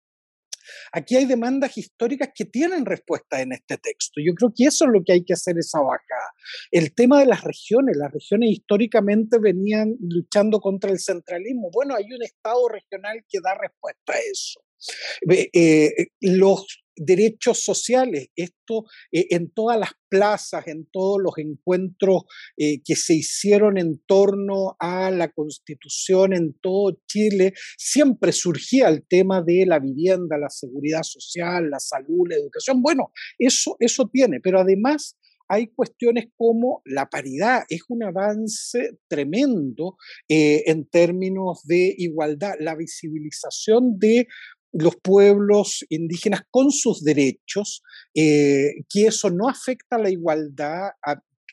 Aquí hay demandas históricas que tienen respuesta en este texto. Yo creo que eso es lo que hay que hacer esa bajada. El tema de las regiones, las regiones históricamente venían luchando contra el centralismo. Bueno, hay un Estado regional que da respuesta a eso. Eh, los derechos sociales, esto eh, en todas las plazas, en todos los encuentros eh, que se hicieron en torno a la constitución en todo Chile, siempre surgía el tema de la vivienda, la seguridad social, la salud, la educación. Bueno, eso, eso tiene, pero además hay cuestiones como la paridad, es un avance tremendo en términos de igualdad, la visibilización de los pueblos indígenas con sus derechos, eh, que eso no afecta a la igualdad,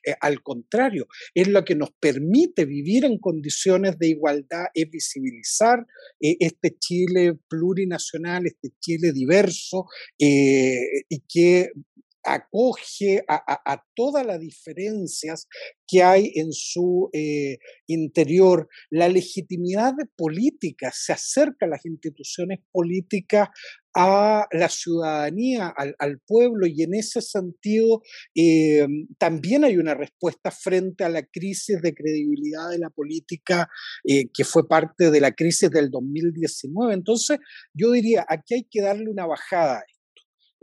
eh, al contrario, es lo que nos permite vivir en condiciones de igualdad, es visibilizar eh, este Chile plurinacional, este Chile diverso, y que acoge a, todas las diferencias que hay en su eh, interior. La legitimidad política se acerca a las instituciones políticas a la ciudadanía, al, pueblo, y en ese sentido eh, también hay una respuesta frente a la crisis de credibilidad de la política eh, que fue parte de la crisis del 2019. Entonces, yo diría, aquí hay que darle una bajada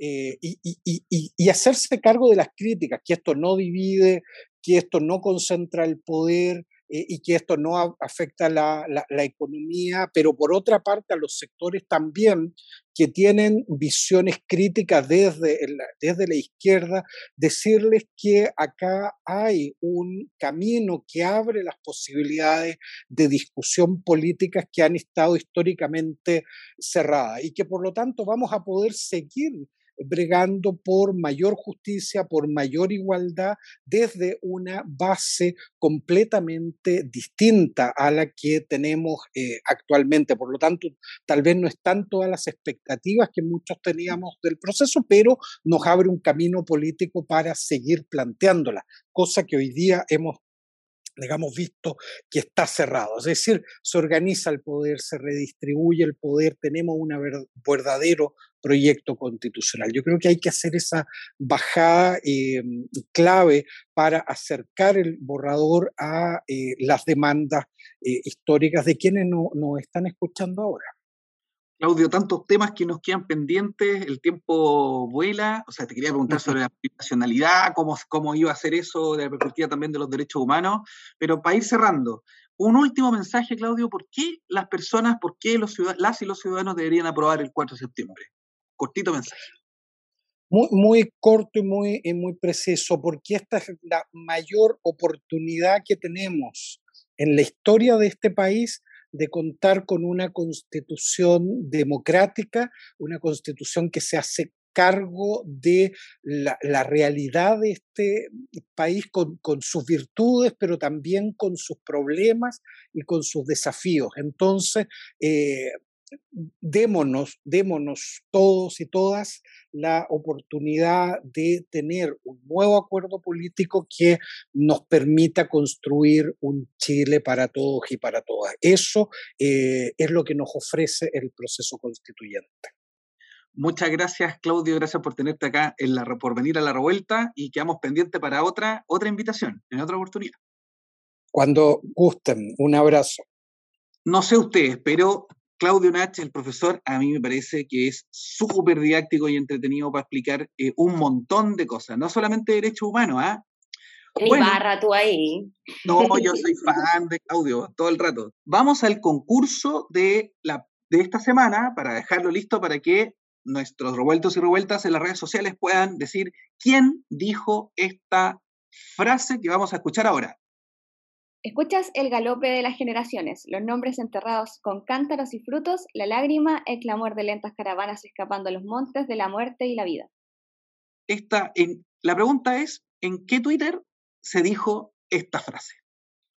eh, y, hacerse cargo de las críticas, que esto no divide, que esto no concentra el poder eh, y que esto no afecta la, economía, pero por otra parte a los sectores también que tienen visiones críticas desde, desde la izquierda, decirles que acá hay un camino que abre las posibilidades de discusión políticas que han estado históricamente cerradas y que por lo tanto vamos a poder seguir bregando por mayor justicia, por mayor igualdad, desde una base completamente distinta a la que tenemos eh, actualmente. Por lo tanto, tal vez no están todas las expectativas que muchos teníamos del proceso, pero nos abre un camino político para seguir planteándola, cosa que hoy día hemos digamos, visto que está cerrado. Es decir, se organiza el poder, se redistribuye el poder, tenemos un verdadero proyecto constitucional. Yo creo que hay que hacer esa bajada eh, clave para acercar el borrador a eh, las demandas eh, históricas de quienes nos están escuchando ahora. Claudio, tantos temas que nos quedan pendientes, el tiempo vuela, o sea, te quería preguntar sobre la nacionalidad, cómo, cómo iba a ser eso de la perspectiva también de los derechos humanos, pero para ir cerrando, un último mensaje, Claudio, ¿por qué las personas, por qué los las y los ciudadanos deberían aprobar el 4 de septiembre? Cortito mensaje. Muy, muy corto y muy, y muy preciso, porque esta es la mayor oportunidad que tenemos en la historia de este país de contar con una constitución democrática, una constitución que se hace cargo de la, realidad de este país con, sus virtudes, pero también con sus problemas y con sus desafíos. Entonces, eh, démonos, démonos todos y todas la oportunidad de tener un nuevo acuerdo político que nos permita construir un Chile para todos y para todas. Eso eh, es lo que nos ofrece el proceso constituyente. Muchas gracias, Claudio. Gracias por tenerte acá, en la, por venir a la revuelta y quedamos pendientes para otra, otra invitación, en otra oportunidad. Cuando gusten, un abrazo. No sé ustedes, pero Claudio Nach, el profesor, a mí me parece que es súper didáctico y entretenido para explicar eh, un montón de cosas, no solamente derechos humanos, ¿ah? Bueno, barra tú ahí. No, yo soy fan de Claudio todo el rato. Vamos al concurso de, la, de esta semana para dejarlo listo para que nuestros revueltos y revueltas en las redes sociales puedan decir quién dijo esta frase que vamos a escuchar ahora. Escuchas el galope de las generaciones, los nombres enterrados con cántaros y frutos, la lágrima, el clamor de lentas caravanas escapando a los montes de la muerte y la vida. Esta, en, la pregunta es, ¿en qué Twitter se dijo esta frase?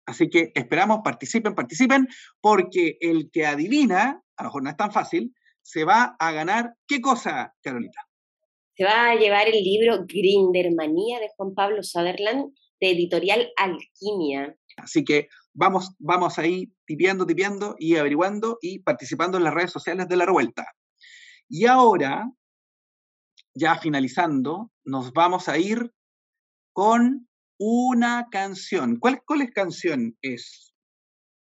Así que esperamos, participen, participen, porque el que adivina, a lo mejor no es tan fácil, se va a ganar, ¿qué cosa, Carolita? Se va a llevar el libro Grindermanía de Juan Pablo Sutherland, de editorial Alquimia. Así que vamos, vamos ahí tipeando, tipeando y averiguando y participando en las redes sociales de la revuelta. Y ahora, ya finalizando, nos vamos a ir con una canción. ¿Cuál, cuál canción es?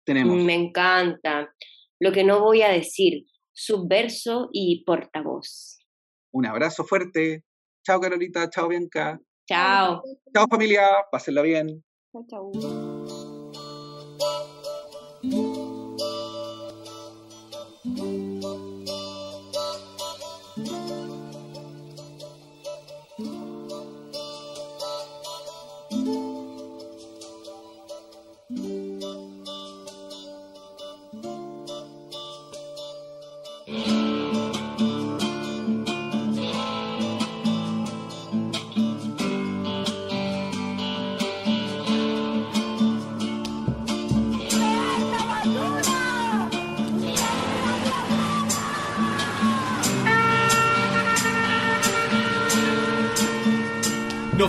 Tenemos. Me encanta. Lo que no voy a decir, subverso y portavoz. Un abrazo fuerte. Chao Carolita, chao Bianca. Chao. Chao familia, pásenla bien. Chao, chao.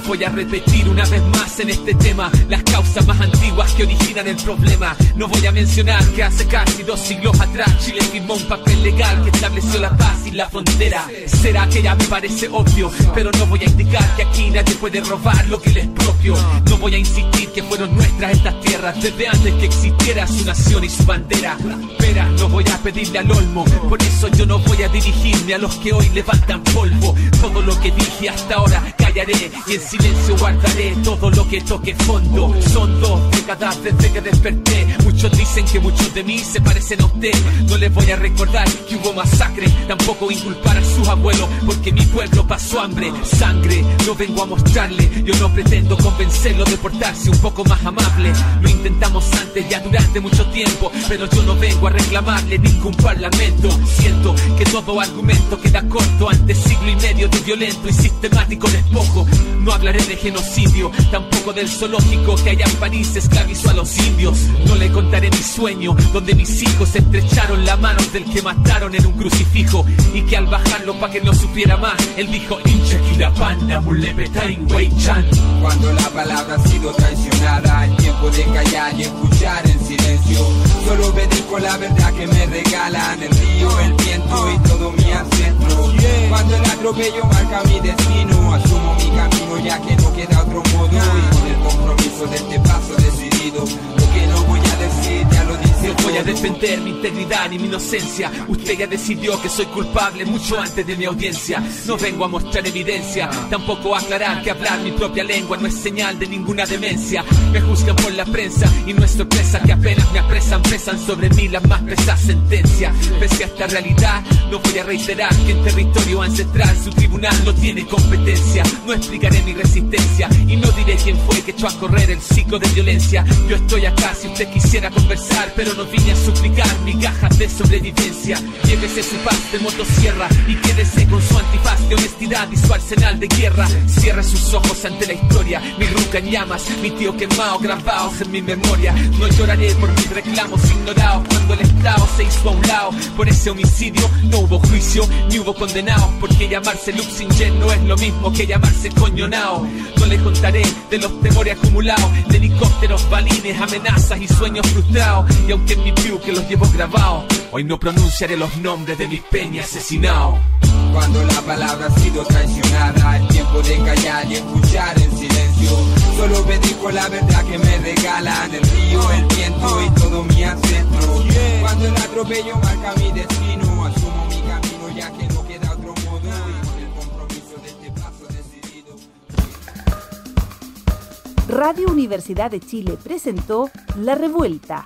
Voy a repetir una vez más en este tema las causas más antiguas que originan el problema. No voy a mencionar que hace casi dos siglos atrás Chile firmó un papel legal que estableció la paz y la frontera. Será que ya me parece obvio, pero no voy a indicar que aquí nadie puede robar lo que les es propio. No voy a insistir que fueron nuestras estas tierras desde antes que existiera su nación y su bandera. Pero no voy a pedirle al olmo, por eso yo no voy a dirigirme a los que hoy levantan polvo. Todo lo que dije hasta ahora y en silencio guardaré todo lo que toque fondo. Son dos décadas desde que desperté. Muchos dicen que muchos de mí se parecen a usted. No les voy a recordar que hubo masacre, tampoco inculpar a sus abuelos, porque mi pueblo pasó hambre, sangre. No vengo a mostrarle, yo no pretendo convencerlo de portarse un poco más amable. Lo intentamos antes ya durante mucho tiempo, pero yo no vengo a reclamarle ningún parlamento. Siento que todo argumento queda corto ante siglo y medio de violento y sistemático despojo. No hablaré de genocidio, tampoco del zoológico que allá en París esclavizó a los indios. No le contaré mi sueño, donde mis hijos estrecharon la mano del que mataron en un crucifijo y que al bajarlo pa' que no supiera más, él dijo Cuando la palabra ha sido traicionada, el tiempo de callar y escuchar en silencio. Solo con la verdad que me regalan el río, el viento y todo mi ancestro. Cuando el atropello marca mi destino, asumo mi camino ya que no queda otro modo. Y con el compromiso de este paso decidido, lo que no voy a decir defender mi integridad ni mi inocencia. Usted ya decidió que soy culpable mucho antes de mi audiencia. No vengo a mostrar evidencia, tampoco a aclarar que hablar mi propia lengua no es señal de ninguna demencia. Me juzgan por la prensa y no es sorpresa que apenas me apresan, pesan sobre mí las más pesadas sentencias. Pese a esta realidad, no voy a reiterar que en territorio ancestral su tribunal no tiene competencia. No explicaré mi resistencia y no diré quién fue que echó a correr el ciclo de violencia. Yo estoy acá si usted quisiera conversar, pero no vine a suplicar migajas de sobrevivencia. Llévese su paz de motosierra y quédese con su antifaz de honestidad y su arsenal de guerra. Cierre sus ojos ante la historia, mi ruca en llamas, mi tío quemado, grabados en mi memoria. No lloraré por mis reclamos ignorados cuando el Estado se hizo a un lado. Por ese homicidio no hubo juicio ni hubo condenado, porque llamarse Luxingen no es lo mismo que llamarse coñonao. No le contaré de los temores acumulados, de helicópteros, balines, amenazas y sueños frustrados. Y aunque mi view que los llevo grabados, hoy no pronunciaré los nombres de mis peñas asesinados. Cuando la palabra ha sido traicionada, el tiempo de callar y escuchar en silencio. Solo dijo la verdad que me regalan el río, el viento y todo mi ancestro. Cuando el atropello marca mi destino, asumo mi camino ya que no queda otro modo. Y con el compromiso de este paso decidido. Radio Universidad de Chile presentó La Revuelta.